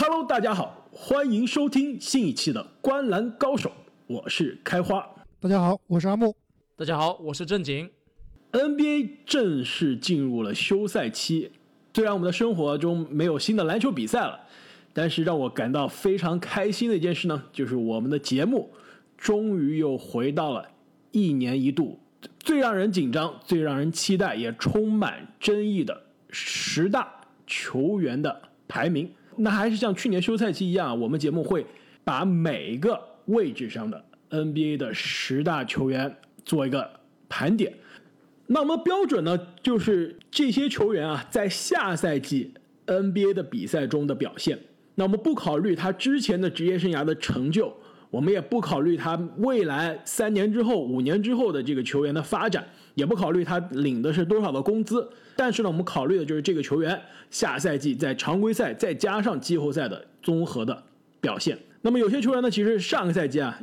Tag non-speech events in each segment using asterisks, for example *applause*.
Hello，大家好，欢迎收听新一期的《观篮高手》，我是开花。大家好，我是阿木。大家好，我是正经。NBA 正式进入了休赛期，虽然我们的生活中没有新的篮球比赛了，但是让我感到非常开心的一件事呢，就是我们的节目终于又回到了一年一度最让人紧张、最让人期待也充满争议的十大球员的排名。那还是像去年休赛期一样，我们节目会把每个位置上的 NBA 的十大球员做一个盘点。那我们标准呢，就是这些球员啊，在下赛季 NBA 的比赛中的表现。那我们不考虑他之前的职业生涯的成就，我们也不考虑他未来三年之后、五年之后的这个球员的发展，也不考虑他领的是多少的工资。但是呢，我们考虑的就是这个球员下赛季在常规赛再加上季后赛的综合的表现。那么有些球员呢，其实上个赛季啊，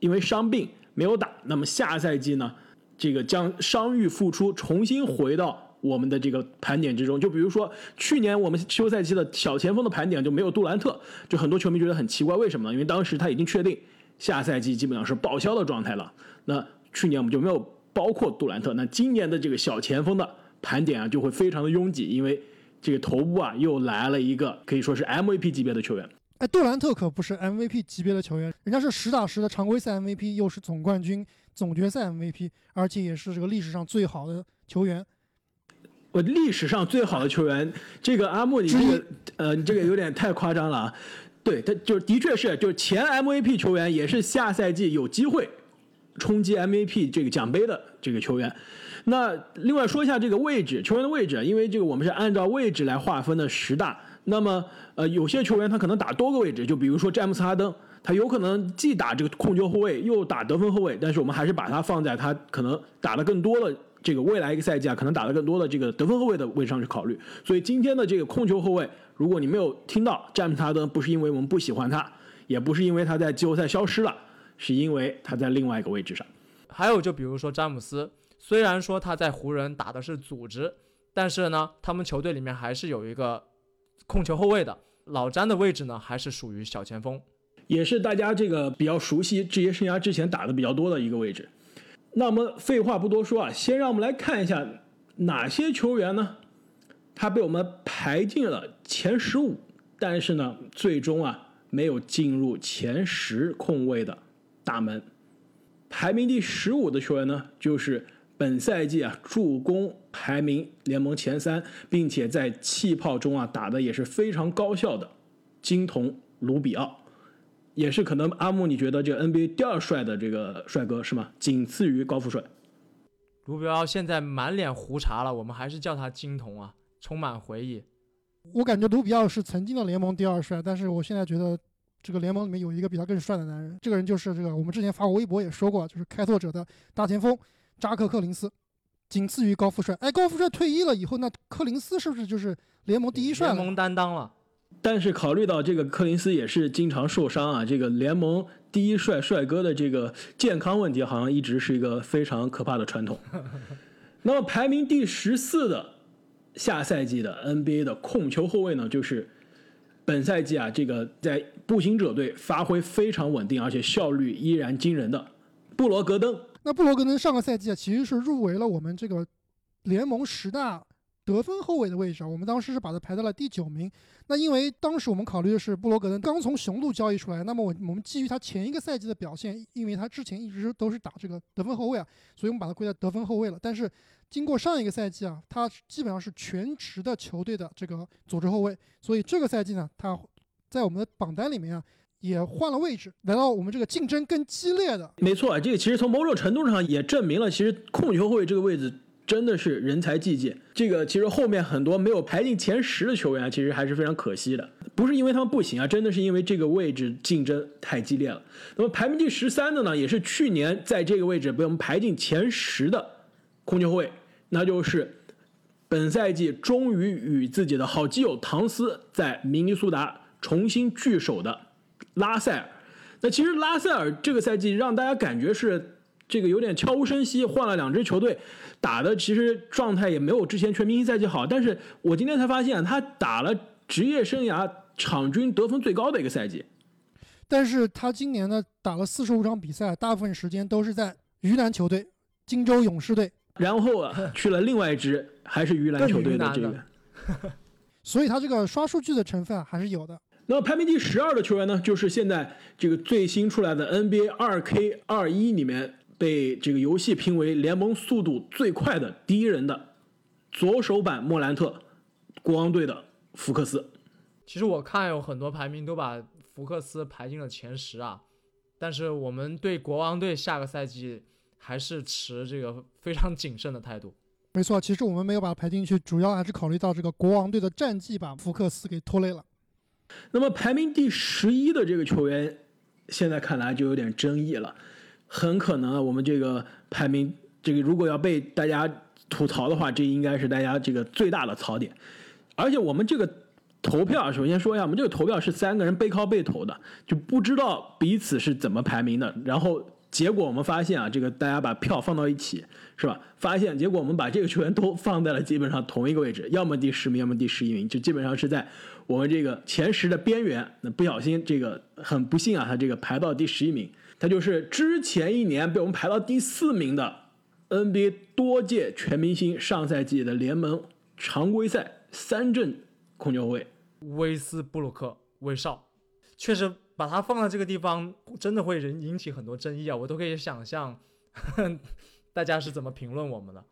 因为伤病没有打，那么下赛季呢，这个将伤愈复出，重新回到我们的这个盘点之中。就比如说去年我们休赛期的小前锋的盘点就没有杜兰特，就很多球迷觉得很奇怪，为什么呢？因为当时他已经确定下赛季基本上是报销的状态了。那去年我们就没有包括杜兰特，那今年的这个小前锋的。盘点啊就会非常的拥挤，因为这个头部啊又来了一个可以说是 MVP 级别的球员。哎，杜兰特可不是 MVP 级别的球员，人家是实打实的常规赛 MVP，又是总冠军、总决赛 MVP，而且也是这个历史上最好的球员。我历史上最好的球员，这个阿木，你这个呃，你这个有点太夸张了啊。对他就是的确是，就是前 MVP 球员，也是下赛季有机会冲击 MVP 这个奖杯的这个球员。那另外说一下这个位置，球员的位置，因为这个我们是按照位置来划分的十大。那么，呃，有些球员他可能打多个位置，就比如说詹姆斯哈登，他有可能既打这个控球后卫，又打得分后卫。但是我们还是把他放在他可能打的更多的这个未来一个赛季啊，可能打的更多的这个得分后卫的位置上去考虑。所以今天的这个控球后卫，如果你没有听到詹姆斯哈登，不是因为我们不喜欢他，也不是因为他在季后赛消失了，是因为他在另外一个位置上。还有就比如说詹姆斯。虽然说他在湖人打的是组织，但是呢，他们球队里面还是有一个控球后卫的。老詹的位置呢，还是属于小前锋，也是大家这个比较熟悉职业生涯之前打的比较多的一个位置。那么废话不多说啊，先让我们来看一下哪些球员呢，他被我们排进了前十五，但是呢，最终啊没有进入前十控位的大门。排名第十五的球员呢，就是。本赛季啊，助攻排名联盟前三，并且在气泡中啊打的也是非常高效的金童卢比奥，也是可能阿木你觉得这 NBA 第二帅的这个帅哥是吗？仅次于高富帅。卢比奥现在满脸胡茬了，我们还是叫他金童啊，充满回忆。我感觉卢比奥是曾经的联盟第二帅，但是我现在觉得这个联盟里面有一个比他更帅的男人，这个人就是这个我们之前发过微博也说过，就是开拓者的大前锋。扎克·克林斯，仅次于高富帅。哎，高富帅退役了以后，那克林斯是不是就是联盟第一帅？联盟担当了。但是考虑到这个克林斯也是经常受伤啊，这个联盟第一帅帅哥的这个健康问题，好像一直是一个非常可怕的传统。*laughs* 那么排名第十四的下赛季的 NBA 的控球后卫呢，就是本赛季啊，这个在步行者队发挥非常稳定，而且效率依然惊人的布罗格登。那布罗格登上个赛季啊，其实是入围了我们这个联盟十大得分后卫的位置啊。我们当时是把他排在了第九名。那因为当时我们考虑的是布罗格登刚从雄鹿交易出来，那么我我们基于他前一个赛季的表现，因为他之前一直都是打这个得分后卫啊，所以我们把他归在得分后卫了。但是经过上一个赛季啊，他基本上是全职的球队的这个组织后卫，所以这个赛季呢，他在我们的榜单里面啊。也换了位置，来到我们这个竞争更激烈的。没错，这个其实从某种程度上也证明了，其实控球后卫这个位置真的是人才济济。这个其实后面很多没有排进前十的球员，其实还是非常可惜的。不是因为他们不行啊，真的是因为这个位置竞争太激烈了。那么排名第十三的呢，也是去年在这个位置被我们排进前十的控球后卫，那就是本赛季终于与自己的好基友唐斯在明尼苏达重新聚首的。拉塞尔，那其实拉塞尔这个赛季让大家感觉是这个有点悄无声息，换了两支球队，打的其实状态也没有之前全明星赛季好。但是我今天才发现，他打了职业生涯场均得分最高的一个赛季。但是他今年呢打了四十五场比赛，大部分时间都是在鱼腩球队荆州勇士队，然后啊去了另外一支还是鱼腩球队的这个。*laughs* 所以他这个刷数据的成分啊还是有的。那么排名第十二的球员呢，就是现在这个最新出来的 NBA 二 K 二一里面被这个游戏评为联盟速度最快的第一人的左手版莫兰特，国王队的福克斯。其实我看有很多排名都把福克斯排进了前十啊，但是我们对国王队下个赛季还是持这个非常谨慎的态度。没错，其实我们没有把它排进去，主要还是考虑到这个国王队的战绩把福克斯给拖累了。那么排名第十一的这个球员，现在看来就有点争议了，很可能啊，我们这个排名这个如果要被大家吐槽的话，这应该是大家这个最大的槽点。而且我们这个投票，首先说一下，我们这个投票是三个人背靠背投的，就不知道彼此是怎么排名的。然后结果我们发现啊，这个大家把票放到一起，是吧？发现结果我们把这个球员都放在了基本上同一个位置，要么第十名，要么第十一名，就基本上是在我们这个前十的边缘。那不小心这个很不幸啊，他这个排到第十一名，他就是之前一年被我们排到第四名的 NBA 多届全明星，上赛季的联盟常规赛三阵控球后卫。威斯布鲁克威少，确实把他放在这个地方，真的会引引起很多争议啊！我都可以想象 *laughs* 大家是怎么评论我们的。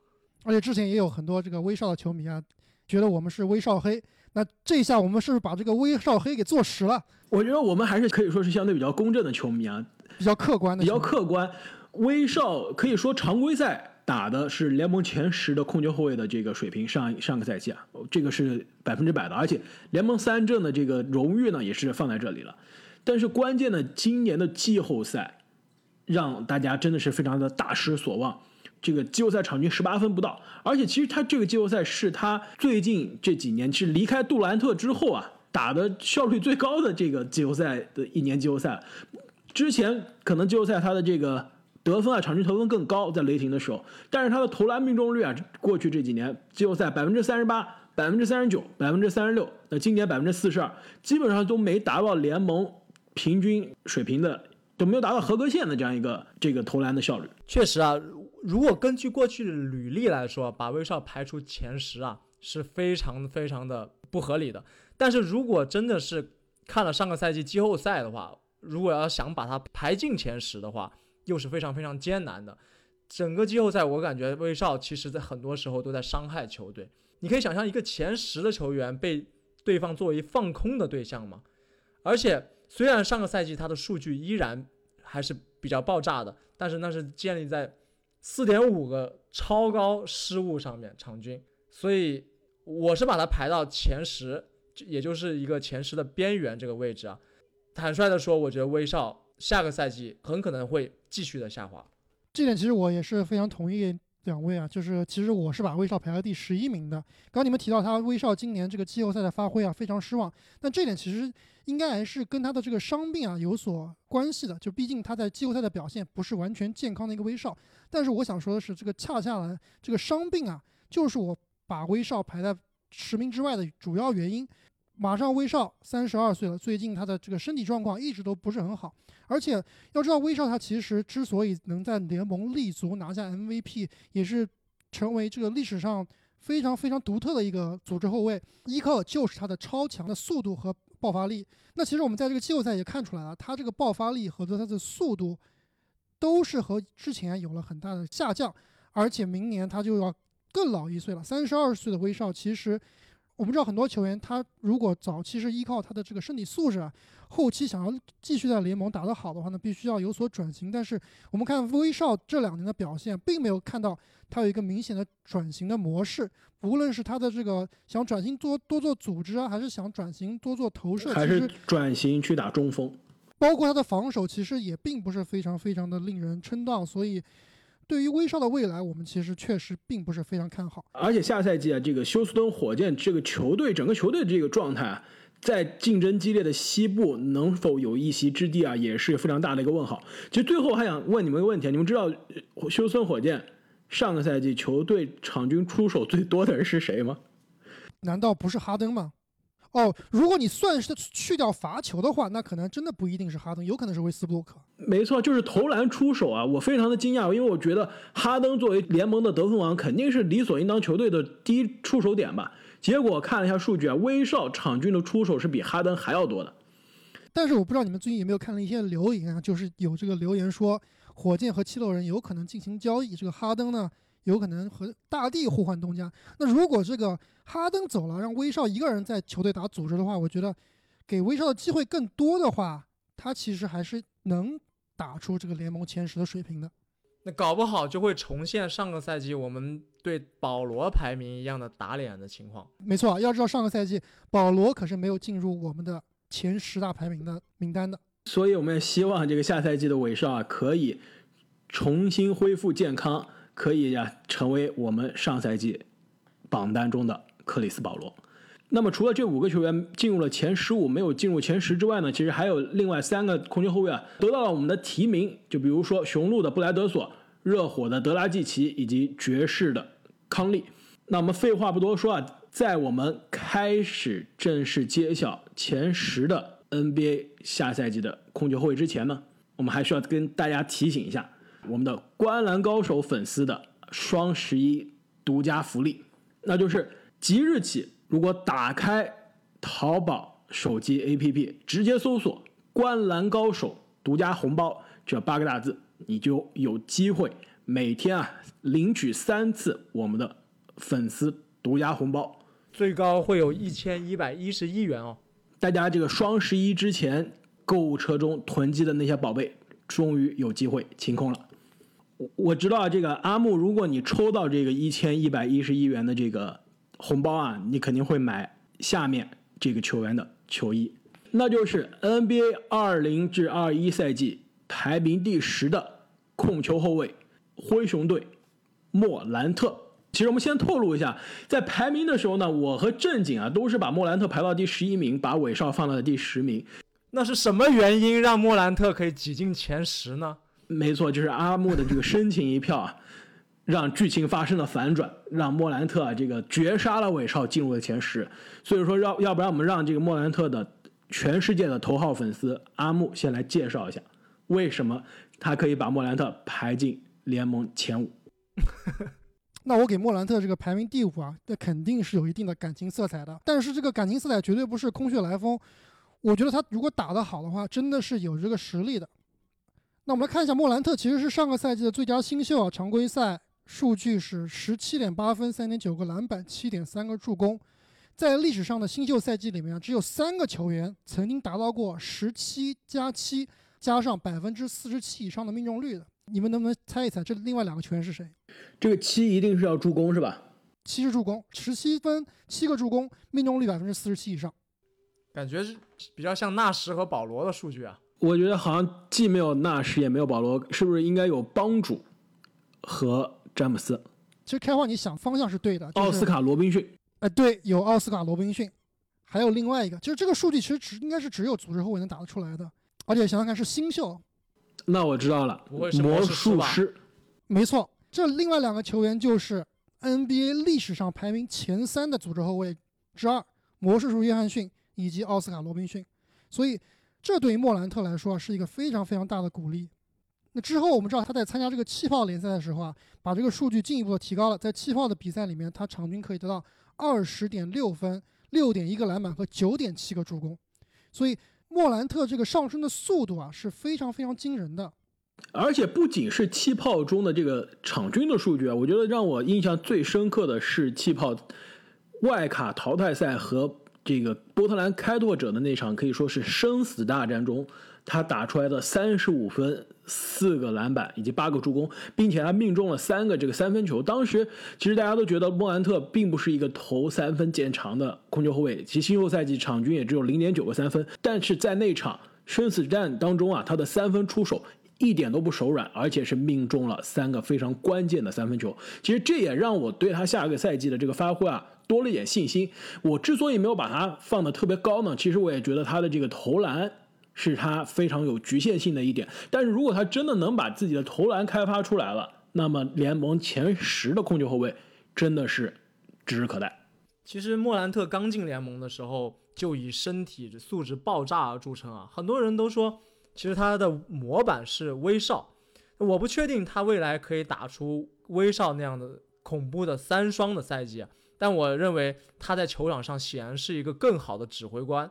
而且之前也有很多这个威少的球迷啊，觉得我们是威少黑。那这一下我们是不是把这个威少黑给坐实了？我觉得我们还是可以说是相对比较公正的球迷啊，比较客观的，比较客观。威少可以说常规赛打的是联盟前十的控球后卫的这个水平，上上个赛季啊，这个是百分之百的，而且联盟三阵的这个荣誉呢也是放在这里了。但是关键的今年的季后赛，让大家真的是非常的大失所望。这个季后赛场均十八分不到，而且其实他这个季后赛是他最近这几年是离开杜兰特之后啊打的效率最高的这个季后赛的一年季后赛。之前可能季后赛他的这个得分啊场均得分更高，在雷霆的时候，但是他的投篮命中率啊，过去这几年季后赛百分之三十八、百分之三十九、百分之三十六，那今年百分之四十二，基本上都没达到联盟平均水平的，都没有达到合格线的这样一个这个投篮的效率。确实啊，如果根据过去的履历来说，把威少排除前十啊，是非常非常的不合理的。但是如果真的是看了上个赛季季后赛的话，如果要想把他排进前十的话，又是非常非常艰难的。整个季后赛，我感觉威少其实在很多时候都在伤害球队。你可以想象一个前十的球员被对方作为放空的对象吗？而且虽然上个赛季他的数据依然还是比较爆炸的，但是那是建立在四点五个超高失误上面场均，所以我是把他排到前十，也就是一个前十的边缘这个位置啊。坦率的说，我觉得威少下个赛季很可能会继续的下滑。这点其实我也是非常同意两位啊，就是其实我是把威少排在第十一名的。刚刚你们提到他威少今年这个季后赛的发挥啊非常失望，但这点其实应该还是跟他的这个伤病啊有所关系的。就毕竟他在季后赛的表现不是完全健康的一个威少。但是我想说的是，这个恰恰呢这个伤病啊，就是我把威少排在十名之外的主要原因。马上威少三十二岁了，最近他的这个身体状况一直都不是很好，而且要知道威少他其实之所以能在联盟立足拿下 MVP，也是成为这个历史上非常非常独特的一个组织后卫，依靠就是他的超强的速度和爆发力。那其实我们在这个季后赛也看出来了，他这个爆发力和他的速度都是和之前有了很大的下降，而且明年他就要更老一岁了，三十二岁的威少其实。我们知道很多球员，他如果早期是依靠他的这个身体素质啊，后期想要继续在联盟打得好的话呢，必须要有所转型。但是我们看威少这两年的表现，并没有看到他有一个明显的转型的模式。无论是他的这个想转型多多做组织啊，还是想转型多做投射，还是转型去打中锋，包括他的防守，其实也并不是非常非常的令人称道。所以。对于威少的未来，我们其实确实并不是非常看好。而且下赛季啊，这个休斯敦火箭这个球队，整个球队的这个状态啊，在竞争激烈的西部能否有一席之地啊，也是非常大的一个问号。其实最后还想问你们一个问题啊，你们知道休斯敦火箭上个赛季球队场均出手最多的人是谁吗？难道不是哈登吗？哦，如果你算是去掉罚球的话，那可能真的不一定是哈登，有可能是威斯布鲁克。没错，就是投篮出手啊，我非常的惊讶，因为我觉得哈登作为联盟的得分王，肯定是理所应当球队的第一出手点吧。结果看了一下数据啊，威少场均的出手是比哈登还要多的。但是我不知道你们最近有没有看了一些留言啊，就是有这个留言说，火箭和七六人有可能进行交易，这个哈登呢有可能和大帝互换东家。那如果这个哈登走了，让威少一个人在球队打组织的话，我觉得给威少的机会更多的话，他其实还是能打出这个联盟前十的水平的。那搞不好就会重现上个赛季我们对保罗排名一样的打脸的情况。没错，要知道上个赛季保罗可是没有进入我们的。前十大排名的名单的，所以我们也希望这个下赛季的韦少啊，可以重新恢复健康，可以呀成为我们上赛季榜单中的克里斯保罗。那么除了这五个球员进入了前十五，没有进入前十之外呢，其实还有另外三个控球后卫啊，得到了我们的提名。就比如说雄鹿的布莱德索、热火的德拉季奇以及爵士的康利。那我们废话不多说啊。在我们开始正式揭晓前十的 NBA 下赛季的控球后卫之前呢，我们还需要跟大家提醒一下我们的观澜高手粉丝的双十一独家福利，那就是即日起，如果打开淘宝手机 APP，直接搜索“观澜高手独家红包”这八个大字，你就有机会每天啊领取三次我们的粉丝独家红包。最高会有一千一百一十一元哦！大家这个双十一之前购物车中囤积的那些宝贝，终于有机会清空了。我知道这个阿木，如果你抽到这个一千一百一十一元的这个红包啊，你肯定会买下面这个球员的球衣，那就是 NBA 二零至二一赛季排名第十的控球后卫灰熊队莫兰特。其实我们先透露一下，在排名的时候呢，我和正经啊都是把莫兰特排到第十一名，把韦少放到了第十名。那是什么原因让莫兰特可以挤进前十呢？没错，就是阿木的这个深情一票啊，*laughs* 让剧情发生了反转，让莫兰特啊这个绝杀了韦少，进入了前十。所以说要要不然我们让这个莫兰特的全世界的头号粉丝阿木先来介绍一下，为什么他可以把莫兰特排进联盟前五。*laughs* 那我给莫兰特这个排名第五啊，那肯定是有一定的感情色彩的。但是这个感情色彩绝对不是空穴来风。我觉得他如果打得好的话，真的是有这个实力的。那我们来看一下莫兰特，其实是上个赛季的最佳新秀啊。常规赛数据是十七点八分、三点九个篮板、七点三个助攻。在历史上的新秀赛季里面，只有三个球员曾经达到过十七加七加上百分之四十七以上的命中率的。你们能不能猜一猜，这另外两个球员是谁？这个七一定是要助攻是吧？七是助攻，十七分，七个助攻，命中率百分之四十七以上。感觉是比较像纳什和保罗的数据啊。我觉得好像既没有纳什，也没有保罗，是不是应该有帮主和詹姆斯？其实开花，你想方向是对的。奥斯卡罗宾逊。哎，对，有奥斯卡罗宾逊，还有另外一个，就是这个数据其实只应该是只有组织后卫能打得出来的，而且想想看是新秀。那我知道了，魔术师，没错，这另外两个球员就是 NBA 历史上排名前三的组织后卫之二，魔术师约翰逊以及奥斯卡罗宾逊，所以这对于莫兰特来说啊是一个非常非常大的鼓励。那之后我们知道他在参加这个气泡联赛的时候啊，把这个数据进一步的提高了，在气泡的比赛里面，他场均可以得到二十点六分、六点一个篮板和九点七个助攻，所以。莫兰特这个上升的速度啊是非常非常惊人的，而且不仅是气泡中的这个场均的数据啊，我觉得让我印象最深刻的是气泡外卡淘汰赛和这个波特兰开拓者的那场可以说是生死大战中。他打出来的三十五分、四个篮板以及八个助攻，并且他命中了三个这个三分球。当时其实大家都觉得莫兰特并不是一个投三分见长的控球后卫，其新秀赛季场均也只有零点九个三分。但是在那场生死战当中啊，他的三分出手一点都不手软，而且是命中了三个非常关键的三分球。其实这也让我对他下个赛季的这个发挥啊多了一点信心。我之所以没有把他放的特别高呢，其实我也觉得他的这个投篮。是他非常有局限性的一点，但是如果他真的能把自己的投篮开发出来了，那么联盟前十的控球后卫真的是指日可待。其实莫兰特刚进联盟的时候，就以身体素质爆炸而著称啊。很多人都说，其实他的模板是威少。我不确定他未来可以打出威少那样的恐怖的三双的赛季，但我认为他在球场上显然是一个更好的指挥官，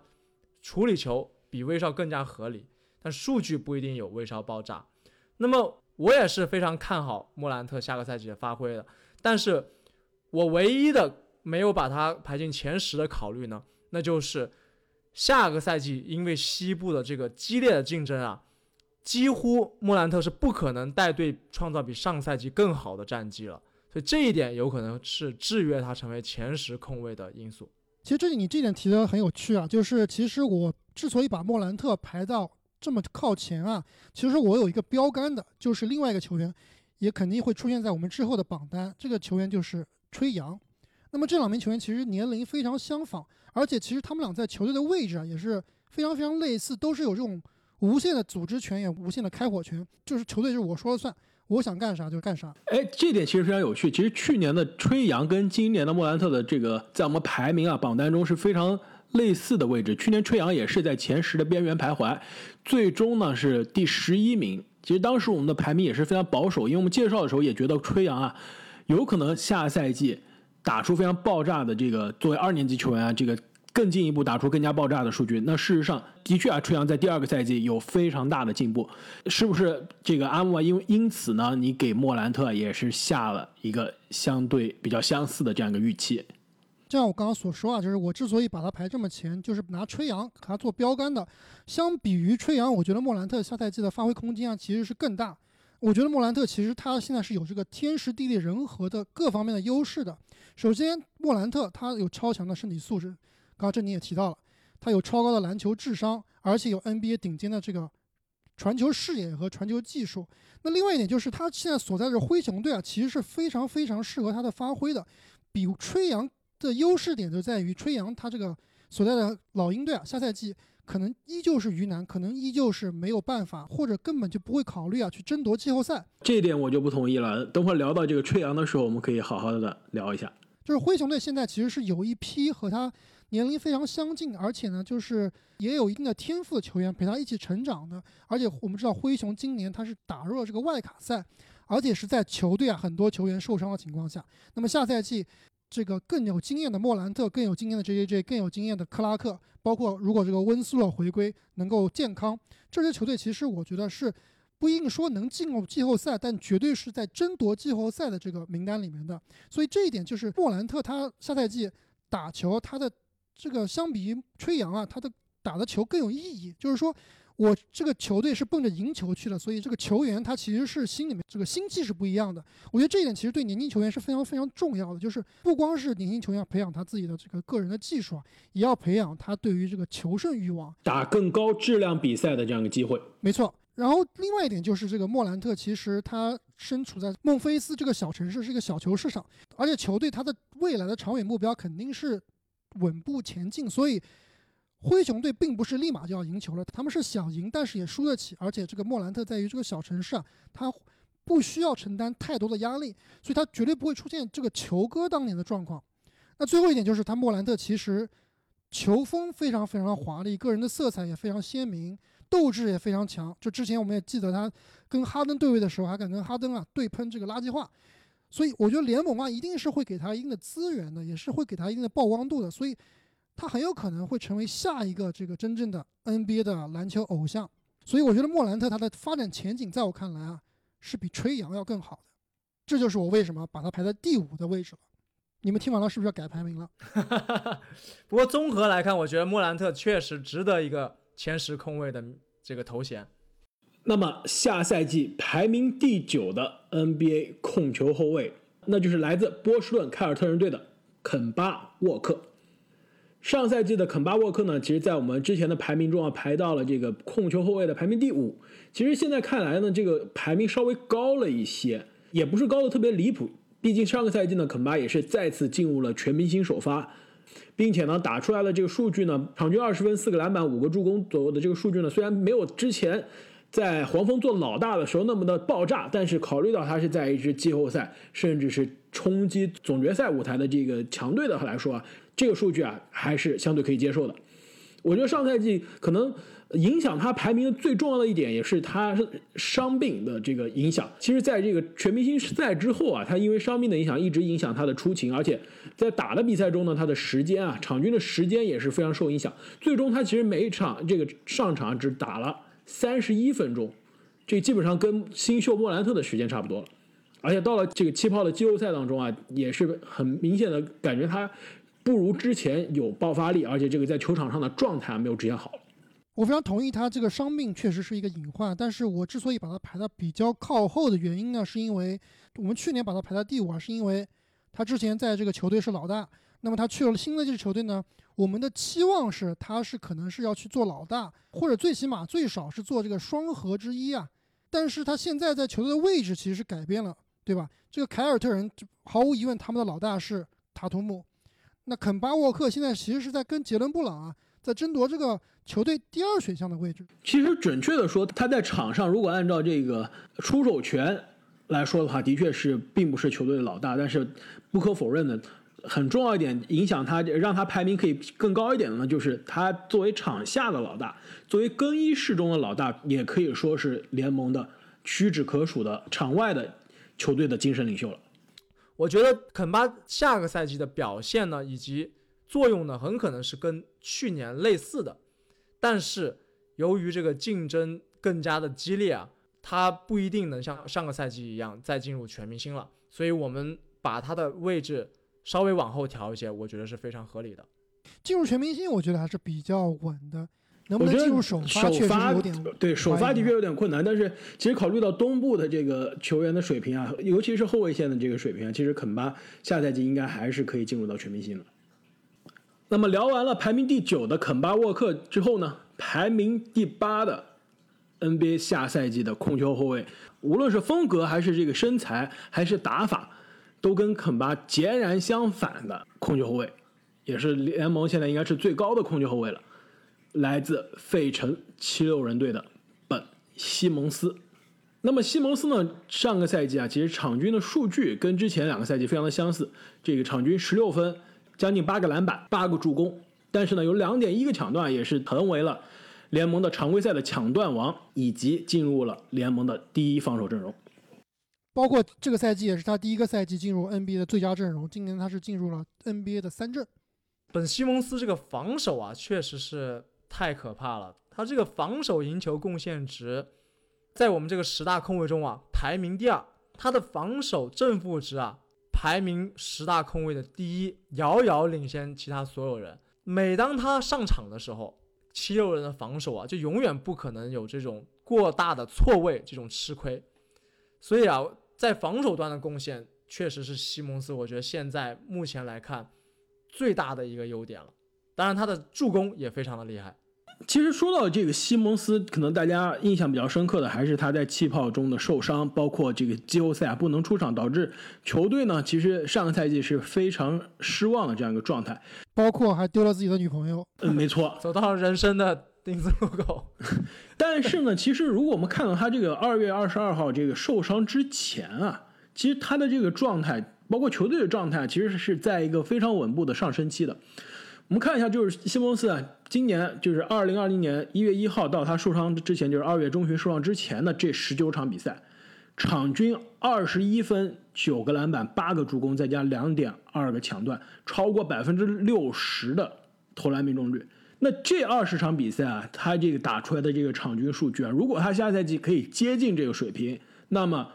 处理球比威少更加合理，但数据不一定有威少爆炸。那么我也是非常看好莫兰特下个赛季的发挥的，但是我唯一的没有把他排进前十的考虑呢，那就是下个赛季因为西部的这个激烈的竞争啊。几乎莫兰特是不可能带队创造比上赛季更好的战绩了，所以这一点有可能是制约他成为前十控卫的因素。其实这里你这点提的很有趣啊，就是其实我之所以把莫兰特排到这么靠前啊，其实我有一个标杆的，就是另外一个球员，也肯定会出现在我们之后的榜单。这个球员就是吹杨。那么这两名球员其实年龄非常相仿，而且其实他们俩在球队的位置啊也是非常非常类似，都是有这种。无限的组织权也无限的开火权，就是球队就是我说了算，我想干啥就干啥。哎，这点其实非常有趣。其实去年的吹杨跟今年的莫兰特的这个在我们排名啊榜单中是非常类似的位置。去年吹杨也是在前十的边缘徘徊，最终呢是第十一名。其实当时我们的排名也是非常保守，因为我们介绍的时候也觉得吹杨啊有可能下赛季打出非常爆炸的这个作为二年级球员啊这个。更进一步打出更加爆炸的数据，那事实上的确啊，吹杨在第二个赛季有非常大的进步，是不是这个阿木因为因此呢，你给莫兰特也是下了一个相对比较相似的这样一个预期？就像我刚刚所说啊，就是我之所以把他排这么前，就是拿吹杨和他做标杆的。相比于吹杨，我觉得莫兰特下赛季的发挥空间啊其实是更大。我觉得莫兰特其实他现在是有这个天时地利人和的各方面的优势的。首先，莫兰特他有超强的身体素质。刚刚这你也提到了，他有超高的篮球智商，而且有 NBA 顶尖的这个传球视野和传球技术。那另外一点就是，他现在所在的灰熊队啊，其实是非常非常适合他的发挥的。比吹杨的优势点就在于，吹杨他这个所在的老鹰队啊，下赛季可能依旧是鱼腩，可能依旧是没有办法，或者根本就不会考虑啊去争夺季后赛。这一点我就不同意了。等会儿聊到这个吹杨的时候，我们可以好好的聊一下。就是灰熊队现在其实是有一批和他。年龄非常相近，而且呢，就是也有一定的天赋的球员陪他一起成长的。而且我们知道，灰熊今年他是打入了这个外卡赛，而且是在球队啊很多球员受伤的情况下。那么下赛季，这个更有经验的莫兰特，更有经验的 J.J.J，更有经验的克拉克，包括如果这个温斯洛回归能够健康，这支球队其实我觉得是不一定说能进入季后赛，但绝对是在争夺季后赛的这个名单里面的。所以这一点就是莫兰特他下赛季打球他的。这个相比于吹杨啊，他的打的球更有意义。就是说我这个球队是奔着赢球去的，所以这个球员他其实是心里面这个心气是不一样的。我觉得这一点其实对年轻球员是非常非常重要的。就是不光是年轻球员要培养他自己的这个个人的技术啊，也要培养他对于这个求胜欲望，打更高质量比赛的这样一个机会。没错。然后另外一点就是这个莫兰特，其实他身处在孟菲斯这个小城市，是一个小球市场，而且球队他的未来的长远目标肯定是。稳步前进，所以灰熊队并不是立马就要赢球了，他们是想赢，但是也输得起。而且这个莫兰特在于这个小城市啊，他不需要承担太多的压力，所以他绝对不会出现这个球哥当年的状况。那最后一点就是，他莫兰特其实球风非常非常的华丽，个人的色彩也非常鲜明，斗志也非常强。就之前我们也记得他跟哈登对位的时候，还敢跟哈登啊对喷这个垃圾话。所以我觉得联盟啊，一定是会给他一定的资源的，也是会给他一定的曝光度的，所以他很有可能会成为下一个这个真正的 NBA 的篮球偶像。所以我觉得莫兰特他的发展前景，在我看来啊，是比吹杨要更好的。这就是我为什么把他排在第五的位置了。你们听完了是不是要改排名了？*laughs* 不过综合来看，我觉得莫兰特确实值得一个前十控卫的这个头衔。那么下赛季排名第九的 NBA 控球后卫，那就是来自波士顿凯尔特人队的肯巴沃克。上赛季的肯巴沃克呢，其实在我们之前的排名中啊，排到了这个控球后卫的排名第五。其实现在看来呢，这个排名稍微高了一些，也不是高的特别离谱。毕竟上个赛季呢，肯巴也是再次进入了全明星首发，并且呢，打出来的这个数据呢，场均二十分、四个篮板、五个助攻左右的这个数据呢，虽然没有之前。在黄蜂做老大的时候那么的爆炸，但是考虑到他是在一支季后赛，甚至是冲击总决赛舞台的这个强队的来说啊，这个数据啊还是相对可以接受的。我觉得上赛季可能影响他排名的最重要的一点，也是他伤病的这个影响。其实，在这个全明星赛之后啊，他因为伤病的影响，一直影响他的出勤，而且在打的比赛中呢，他的时间啊，场均的时间也是非常受影响。最终，他其实每一场这个上场只打了三十一分钟，这基本上跟新秀莫兰特的时间差不多了。而且到了这个气泡的季后赛当中啊，也是很明显的感觉他。不如之前有爆发力，而且这个在球场上的状态没有之前好。我非常同意他这个伤病确实是一个隐患，但是我之所以把他排到比较靠后的原因呢，是因为我们去年把他排在第五啊，是因为他之前在这个球队是老大，那么他去了新的这支球队呢，我们的期望是他是可能是要去做老大，或者最起码最少是做这个双核之一啊。但是他现在在球队的位置其实是改变了，对吧？这个凯尔特人毫无疑问他们的老大是塔图姆。那肯巴沃克现在其实是在跟杰伦布朗啊，在争夺这个球队第二选项的位置。其实准确的说，他在场上如果按照这个出手权来说的话，的确是并不是球队的老大。但是不可否认的，很重要一点，影响他让他排名可以更高一点的呢，就是他作为场下的老大，作为更衣室中的老大，也可以说是联盟的屈指可数的场外的球队的精神领袖了。我觉得肯巴下个赛季的表现呢，以及作用呢，很可能是跟去年类似的，但是由于这个竞争更加的激烈啊，他不一定能像上个赛季一样再进入全明星了，所以我们把他的位置稍微往后调一些，我觉得是非常合理的。进入全明星，我觉得还是比较稳的。能不能进入首发确实有点对首发的确有点困难，但是其实考虑到东部的这个球员的水平啊，尤其是后卫线的这个水平啊，其实肯巴下赛季应该还是可以进入到全明星的。那么聊完了排名第九的肯巴沃克之后呢，排名第八的 NBA 下赛季的控球后卫，无论是风格还是这个身材还是打法，都跟肯巴截然相反的控球后卫，也是联盟现在应该是最高的控球后卫了。来自费城七六人队的本西蒙斯，那么西蒙斯呢？上个赛季啊，其实场均的数据跟之前两个赛季非常的相似，这个场均十六分，将近八个篮板，八个助攻，但是呢，有两点一个抢断，也是成为了联盟的常规赛的抢断王，以及进入了联盟的第一防守阵容。包括这个赛季也是他第一个赛季进入 NBA 的最佳阵容，今年他是进入了 NBA 的三阵。本西蒙斯这个防守啊，确实是。太可怕了！他这个防守赢球贡献值，在我们这个十大控卫中啊，排名第二。他的防守正负值啊，排名十大控卫的第一，遥遥领先其他所有人。每当他上场的时候，七六人的防守啊，就永远不可能有这种过大的错位，这种吃亏。所以啊，在防守端的贡献，确实是西蒙斯，我觉得现在目前来看最大的一个优点了。当然，他的助攻也非常的厉害。其实说到这个西蒙斯，可能大家印象比较深刻的还是他在气泡中的受伤，包括这个季后赛不能出场，导致球队呢其实上个赛季是非常失望的这样一个状态，包括还丢了自己的女朋友。嗯，没错，走到了人生的丁字路口。*laughs* 但是呢，其实如果我们看到他这个二月二十二号这个受伤之前啊，其实他的这个状态，包括球队的状态，其实是在一个非常稳步的上升期的。我们看一下，就是西蒙斯啊，今年就是二零二零年一月一号到他受伤之前，就是二月中旬受伤之前的这十九场比赛，场均二十一分、九个篮板、八个助攻，再加两点二个抢断，超过百分之六十的投篮命中率。那这二十场比赛啊，他这个打出来的这个场均数据啊，如果他下赛季可以接近这个水平，那么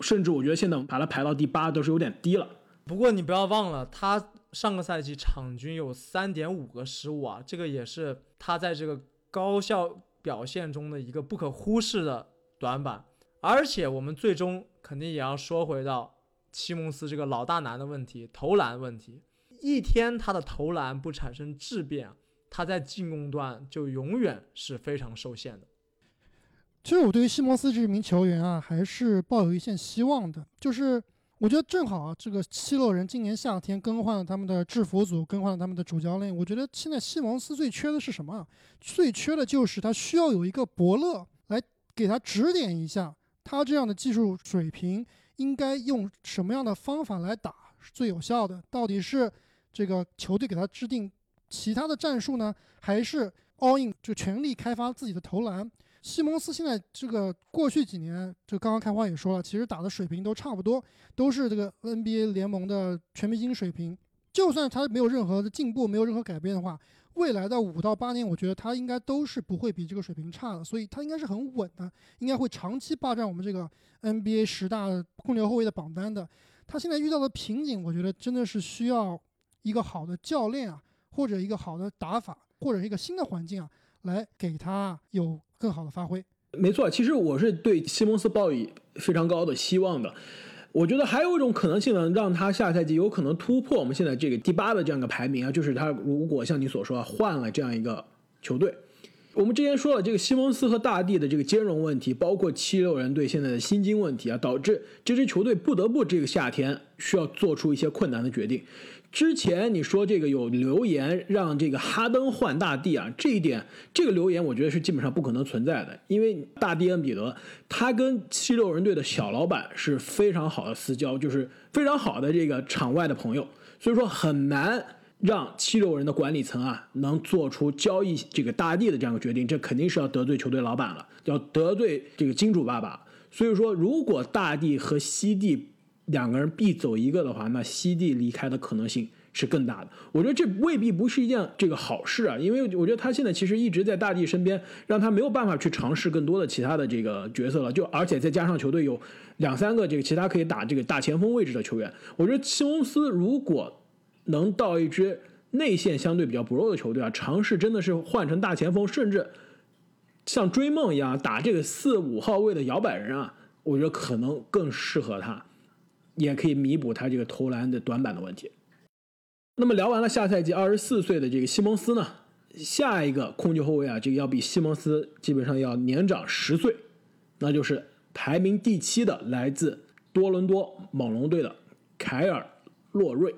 甚至我觉得现在我们把他排到第八都是有点低了。不过你不要忘了他。上个赛季场均有三点五个失误啊，这个也是他在这个高效表现中的一个不可忽视的短板。而且我们最终肯定也要说回到西蒙斯这个老大难的问题——投篮问题。一天他的投篮不产生质变，他在进攻端就永远是非常受限的。其实我对于西蒙斯这名球员啊，还是抱有一线希望的，就是。我觉得正好啊，这个七六人今年夏天更换了他们的制服组，更换了他们的主教练。我觉得现在西蒙斯最缺的是什么？最缺的就是他需要有一个伯乐来给他指点一下，他这样的技术水平应该用什么样的方法来打是最有效的？到底是这个球队给他制定其他的战术呢，还是 all in 就全力开发自己的投篮。西蒙斯现在这个过去几年，就刚刚开花也说了，其实打的水平都差不多，都是这个 NBA 联盟的全明星水平。就算他没有任何的进步，没有任何改变的话，未来的五到八年，我觉得他应该都是不会比这个水平差的，所以他应该是很稳的，应该会长期霸占我们这个 NBA 十大控球后卫的榜单的。他现在遇到的瓶颈，我觉得真的是需要一个好的教练啊，或者一个好的打法，或者一个新的环境啊，来给他有更好的发挥。没错，其实我是对西蒙斯抱以非常高的希望的。我觉得还有一种可能性呢，让他下赛季有可能突破我们现在这个第八的这样一个排名啊，就是他如果像你所说啊换了这样一个球队。我们之前说了，这个西蒙斯和大帝的这个兼容问题，包括七六人队现在的薪金问题啊，导致这支球队不得不这个夏天需要做出一些困难的决定。之前你说这个有留言让这个哈登换大帝啊，这一点这个留言我觉得是基本上不可能存在的，因为大帝恩比德他跟七六人队的小老板是非常好的私交，就是非常好的这个场外的朋友，所以说很难让七六人的管理层啊能做出交易这个大帝的这样一个决定，这肯定是要得罪球队老板了，要得罪这个金主爸爸。所以说，如果大帝和西帝两个人必走一个的话，那西帝离开的可能性是更大的。我觉得这未必不是一件这个好事啊，因为我觉得他现在其实一直在大帝身边，让他没有办法去尝试更多的其他的这个角色了。就而且再加上球队有两三个这个其他可以打这个大前锋位置的球员，我觉得西蒙斯如果能到一支内线相对比较薄弱的球队啊，尝试真的是换成大前锋，甚至像追梦一样打这个四五号位的摇摆人啊，我觉得可能更适合他。也可以弥补他这个投篮的短板的问题。那么聊完了下赛季二十四岁的这个西蒙斯呢，下一个控球后卫啊，这个要比西蒙斯基本上要年长十岁，那就是排名第七的来自多伦多猛龙队的凯尔洛瑞。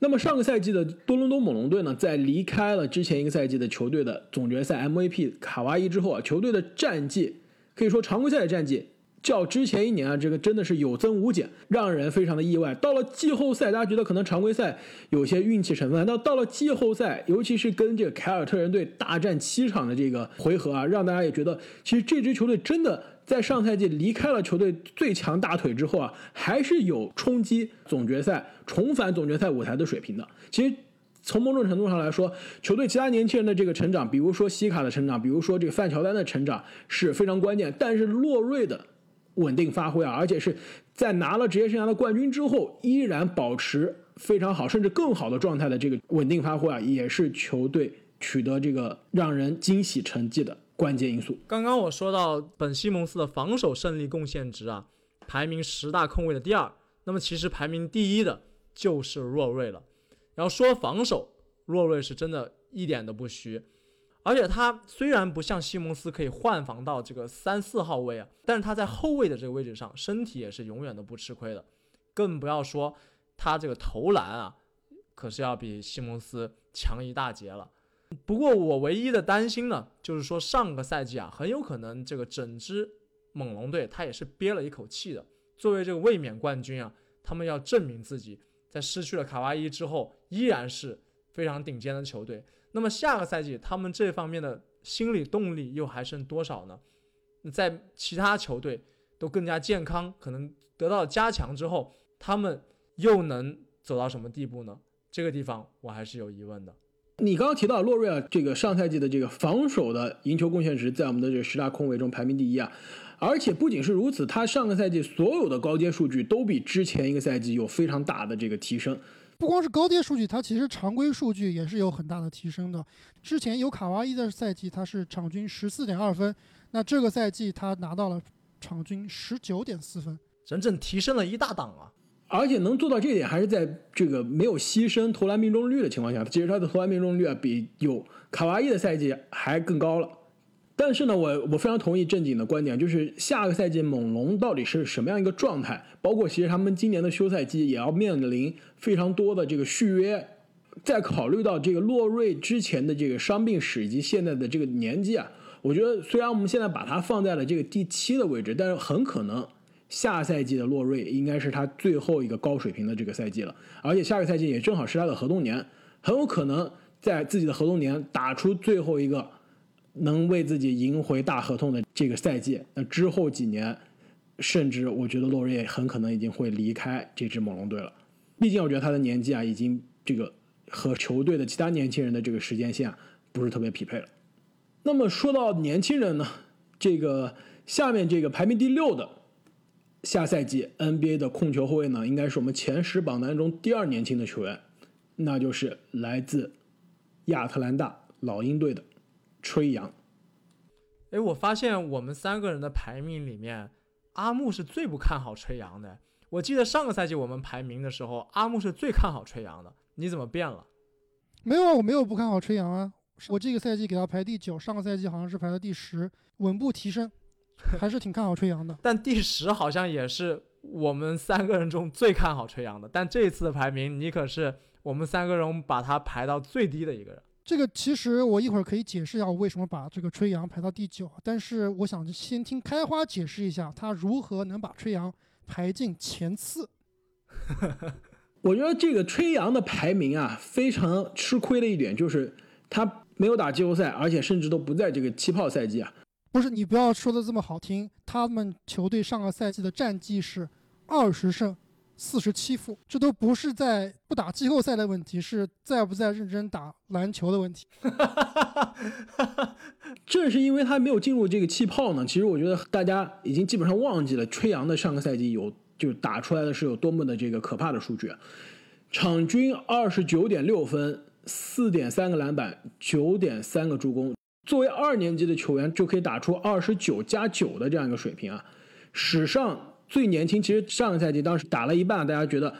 那么上个赛季的多伦多猛龙队呢，在离开了之前一个赛季的球队的总决赛 MVP 卡哇伊之后啊，球队的战绩可以说常规赛的战绩。较之前一年啊，这个真的是有增无减，让人非常的意外。到了季后赛，大家觉得可能常规赛有些运气成分，那到了季后赛，尤其是跟这个凯尔特人队大战七场的这个回合啊，让大家也觉得，其实这支球队真的在上赛季离开了球队最强大腿之后啊，还是有冲击总决赛、重返总决赛舞台的水平的。其实从某种程度上来说，球队其他年轻人的这个成长，比如说西卡的成长，比如说这个范乔丹的成长是非常关键，但是洛瑞的。稳定发挥啊，而且是在拿了职业生涯的冠军之后，依然保持非常好，甚至更好的状态的这个稳定发挥啊，也是球队取得这个让人惊喜成绩的关键因素。刚刚我说到本西蒙斯的防守胜利贡献值啊，排名十大控卫的第二，那么其实排名第一的就是洛瑞了。然后说防守，洛瑞是真的一点都不虚。而且他虽然不像西蒙斯可以换防到这个三四号位啊，但是他在后卫的这个位置上，身体也是永远都不吃亏的，更不要说他这个投篮啊，可是要比西蒙斯强一大截了。不过我唯一的担心呢，就是说上个赛季啊，很有可能这个整支猛龙队他也是憋了一口气的。作为这个卫冕冠军啊，他们要证明自己，在失去了卡哇伊之后，依然是非常顶尖的球队。那么下个赛季他们这方面的心理动力又还剩多少呢？在其他球队都更加健康，可能得到加强之后，他们又能走到什么地步呢？这个地方我还是有疑问的。你刚刚提到洛瑞尔这个上赛季的这个防守的赢球贡献值，在我们的这十大控卫中排名第一啊，而且不仅是如此，他上个赛季所有的高阶数据都比之前一个赛季有非常大的这个提升。不光是高阶数据，它其实常规数据也是有很大的提升的。之前有卡哇伊的赛季，他是场均十四点二分，那这个赛季他拿到了场均十九点四分，整整提升了一大档啊！而且能做到这一点，还是在这个没有牺牲投篮命中率的情况下。其实他的投篮命中率啊，比有卡哇伊的赛季还更高了。但是呢，我我非常同意正经的观点，就是下个赛季猛龙到底是什么样一个状态？包括其实他们今年的休赛季也要面临非常多的这个续约。再考虑到这个洛瑞之前的这个伤病史以及现在的这个年纪啊，我觉得虽然我们现在把他放在了这个第七的位置，但是很可能下赛季的洛瑞应该是他最后一个高水平的这个赛季了。而且下个赛季也正好是他的合同年，很有可能在自己的合同年打出最后一个能为自己赢回大合同的这个赛季，那之后几年，甚至我觉得洛瑞很可能已经会离开这支猛龙队了。毕竟我觉得他的年纪啊，已经这个和球队的其他年轻人的这个时间线不是特别匹配了。那么说到年轻人呢，这个下面这个排名第六的下赛季 NBA 的控球后卫呢，应该是我们前十榜单中第二年轻的球员，那就是来自亚特兰大老鹰队的吹杨。哎，我发现我们三个人的排名里面，阿木是最不看好吹杨的。我记得上个赛季我们排名的时候，阿木是最看好吹杨的。你怎么变了？没有啊，我没有不看好吹杨啊。我这个赛季给他排第九，上个赛季好像是排到第十，稳步提升，*laughs* 还是挺看好吹杨的。但第十好像也是我们三个人中最看好吹杨的。但这一次的排名，你可是我们三个人把他排到最低的一个人。这个其实我一会儿可以解释一下我为什么把这个吹阳排到第九，但是我想先听开花解释一下他如何能把吹阳排进前四。*laughs* 我觉得这个吹阳的排名啊，非常吃亏的一点就是他没有打季后赛，而且甚至都不在这个气泡赛季啊。不是你不要说的这么好听，他们球队上个赛季的战绩是二十胜四十七负，这都不是在不打季后赛的问题，是在不在认真打篮球的问题。*laughs* 正是因为他没有进入这个气泡呢，其实我觉得大家已经基本上忘记了吹杨的上个赛季有就打出来的是有多么的这个可怕的数据，场均二十九点六分，四点三个篮板，九点三个助攻。作为二年级的球员就可以打出二十九加九的这样一个水平啊，史上最年轻。其实上个赛季当时打了一半，大家觉得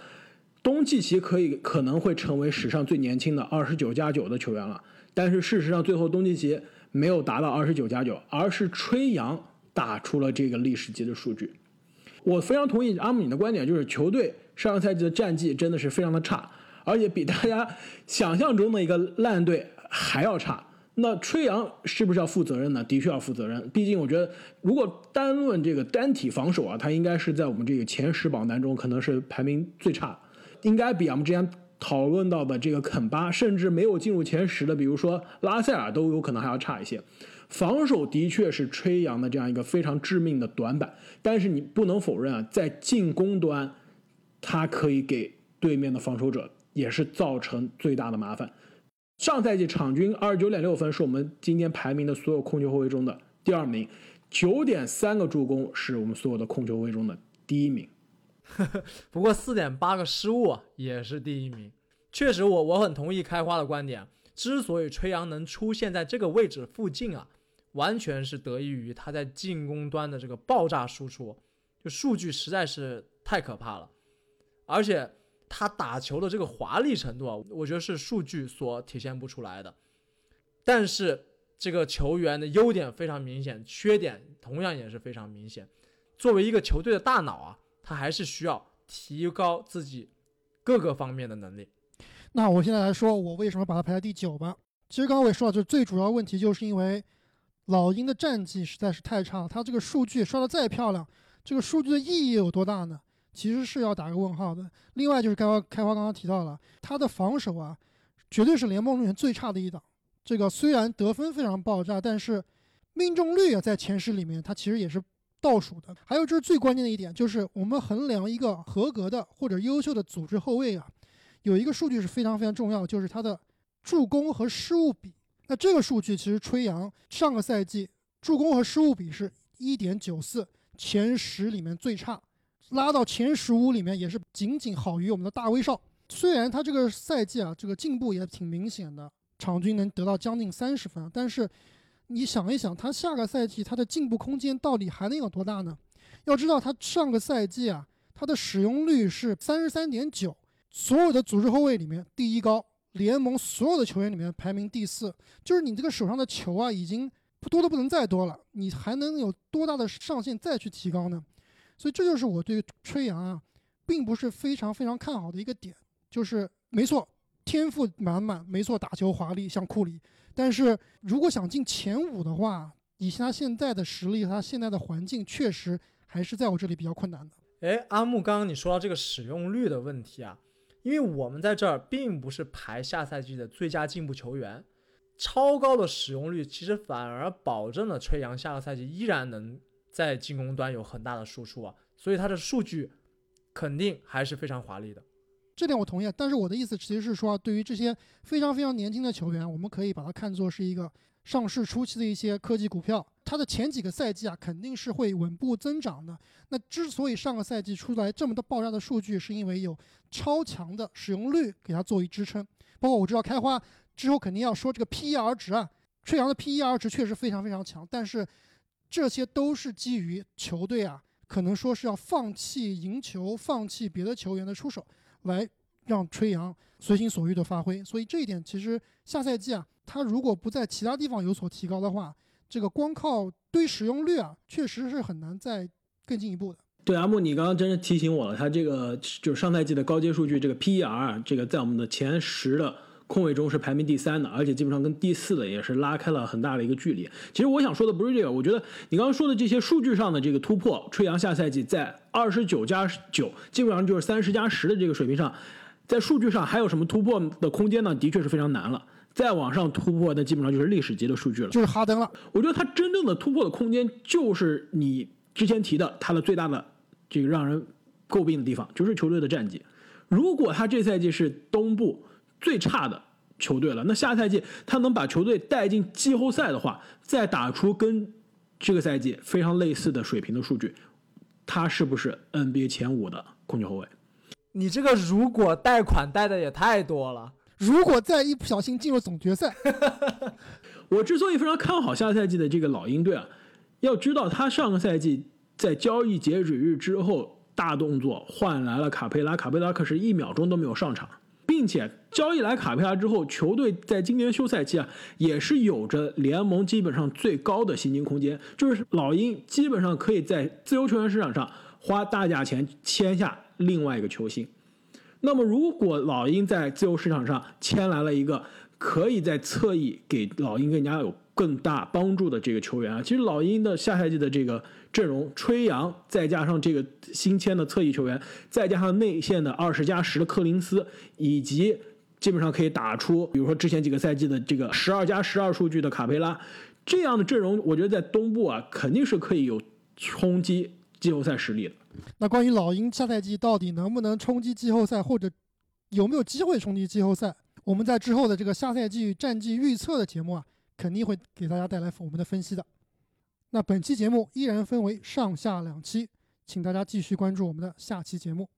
东契奇可以可能会成为史上最年轻的二十九加九的球员了，但是事实上最后东契奇没有达到二十九加九，而是吹杨打出了这个历史级的数据。我非常同意阿姆你的观点，就是球队上个赛季的战绩真的是非常的差，而且比大家想象中的一个烂队还要差。那吹杨是不是要负责任呢？的确要负责任。毕竟我觉得，如果单论这个单体防守啊，他应该是在我们这个前十榜单中可能是排名最差，应该比我们之前讨论到的这个肯巴，甚至没有进入前十的，比如说拉塞尔都有可能还要差一些。防守的确是吹杨的这样一个非常致命的短板，但是你不能否认啊，在进攻端，他可以给对面的防守者也是造成最大的麻烦。上赛季场均二十九点六分，是我们今天排名的所有控球后卫中的第二名；九点三个助攻，是我们所有的控球后卫中的第一名。*laughs* 不过四点八个失误也是第一名。确实，我我很同意开花的观点。之所以吹杨能出现在这个位置附近啊，完全是得益于他在进攻端的这个爆炸输出，就数据实在是太可怕了，而且。他打球的这个华丽程度啊，我觉得是数据所体现不出来的。但是这个球员的优点非常明显，缺点同样也是非常明显。作为一个球队的大脑啊，他还是需要提高自己各个方面的能力。那我现在来说，我为什么把他排在第九吧？其实刚刚我也说了，就是最主要问题就是因为老鹰的战绩实在是太差了。他这个数据刷的再漂亮，这个数据的意义有多大呢？其实是要打个问号的。另外就是开花开花刚刚提到了他的防守啊，绝对是联盟里面最差的一档。这个虽然得分非常爆炸，但是命中率啊在前十里面，它其实也是倒数的。还有就是最关键的一点，就是我们衡量一个合格的或者优秀的组织后卫啊，有一个数据是非常非常重要，就是他的助攻和失误比。那这个数据其实吹杨上个赛季助攻和失误比是一点九四，前十里面最差。拉到前十五里面也是仅仅好于我们的大威少。虽然他这个赛季啊，这个进步也挺明显的，场均能得到将近三十分。但是你想一想，他下个赛季他的进步空间到底还能有多大呢？要知道他上个赛季啊，他的使用率是三十三点九，所有的组织后卫里面第一高，联盟所有的球员里面排名第四。就是你这个手上的球啊，已经多的不能再多了，你还能有多大的上限再去提高呢？所以这就是我对吹杨啊，并不是非常非常看好的一个点，就是没错，天赋满满，没错，打球华丽像库里，但是如果想进前五的话，以他现在的实力和，他现在的环境，确实还是在我这里比较困难的。哎，阿木，刚刚你说到这个使用率的问题啊，因为我们在这儿并不是排下赛季的最佳进步球员，超高的使用率其实反而保证了吹杨下个赛季依然能在进攻端有很大的输出啊，所以他的数据肯定还是非常华丽的。这点我同意，但是我的意思其实是说，对于这些非常非常年轻的球员，我们可以把它看作是一个上市初期的一些科技股票，它的前几个赛季啊肯定是会稳步增长的。那之所以上个赛季出来这么多爆炸的数据，是因为有超强的使用率给它作为支撑。包括我知道开花之后肯定要说这个 PER 值啊，吹阳的 PER 值确实非常非常强，但是这些都是基于球队啊可能说是要放弃赢球、放弃别的球员的出手。来让吹杨随心所欲的发挥，所以这一点其实下赛季啊，他如果不在其他地方有所提高的话，这个光靠对使用率啊，确实是很难再更进一步的。对阿木，你刚刚真是提醒我了，他这个就是上赛季的高阶数据，这个 PER 这个在我们的前十的。控卫中是排名第三的，而且基本上跟第四的也是拉开了很大的一个距离。其实我想说的不是这个，我觉得你刚刚说的这些数据上的这个突破，吹杨下赛季在二十九加九，基本上就是三十加十的这个水平上，在数据上还有什么突破的空间呢？的确是非常难了。再往上突破，那基本上就是历史级的数据了，就是哈登了。我觉得他真正的突破的空间，就是你之前提的他的最大的这个让人诟病的地方，就是球队的战绩。如果他这赛季是东部。最差的球队了。那下赛季他能把球队带进季后赛的话，再打出跟这个赛季非常类似的水平的数据，他是不是 NBA 前五的控球后卫？你这个如果贷款贷的也太多了。如果再一不小心进入总决赛，*laughs* 我之所以非常看好下赛季的这个老鹰队啊，要知道他上个赛季在交易截止日之后大动作换来了卡佩拉，卡佩拉可是一秒钟都没有上场。并且交易来卡佩拉之后，球队在今年休赛期啊，也是有着联盟基本上最高的薪金空间，就是老鹰基本上可以在自由球员市场上花大价钱签下另外一个球星。那么，如果老鹰在自由市场上签来了一个可以在侧翼给老鹰更加有更大帮助的这个球员啊，其实老鹰的下赛季的这个。阵容，吹杨再加上这个新签的侧翼球员，再加上内线的二十加十的柯林斯，以及基本上可以打出，比如说之前几个赛季的这个十二加十二数据的卡佩拉，这样的阵容，我觉得在东部啊，肯定是可以有冲击季后赛实力的。那关于老鹰下赛季到底能不能冲击季后赛，或者有没有机会冲击季后赛，我们在之后的这个下赛季战绩预测的节目啊，肯定会给大家带来我们的分析的。那本期节目依然分为上下两期，请大家继续关注我们的下期节目。